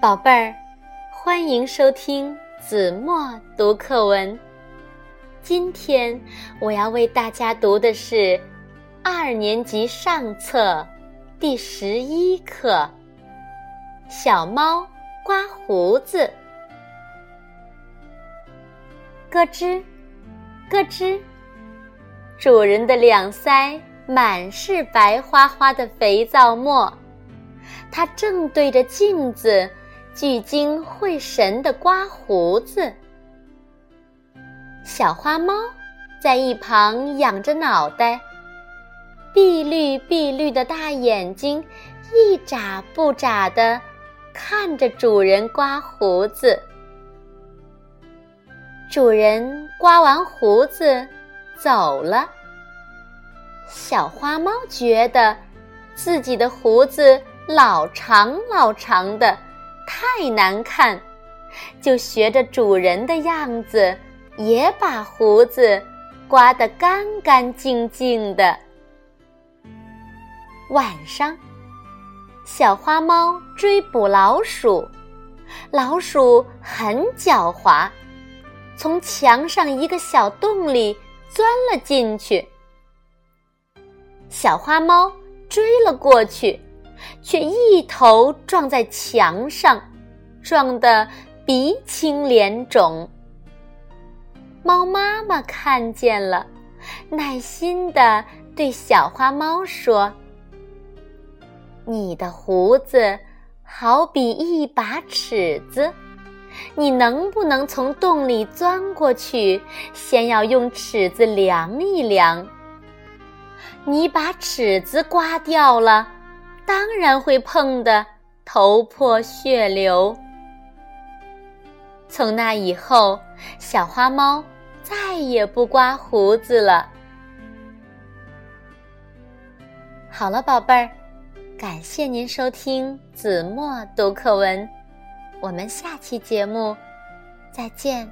宝贝儿，欢迎收听子墨读课文。今天我要为大家读的是二年级上册第十一课《小猫刮胡子》。咯吱，咯吱，主人的两腮满是白花花的肥皂沫，它正对着镜子。聚精会神的刮胡子，小花猫在一旁仰着脑袋，碧绿碧绿的大眼睛一眨不眨的看着主人刮胡子。主人刮完胡子走了，小花猫觉得自己的胡子老长老长的。太难看，就学着主人的样子，也把胡子刮得干干净净的。晚上，小花猫追捕老鼠，老鼠很狡猾，从墙上一个小洞里钻了进去。小花猫追了过去。却一头撞在墙上，撞得鼻青脸肿。猫妈妈看见了，耐心地对小花猫说：“你的胡子好比一把尺子，你能不能从洞里钻过去？先要用尺子量一量。你把尺子刮掉了。”当然会碰得头破血流。从那以后，小花猫再也不刮胡子了。好了，宝贝儿，感谢您收听子墨读课文，我们下期节目再见。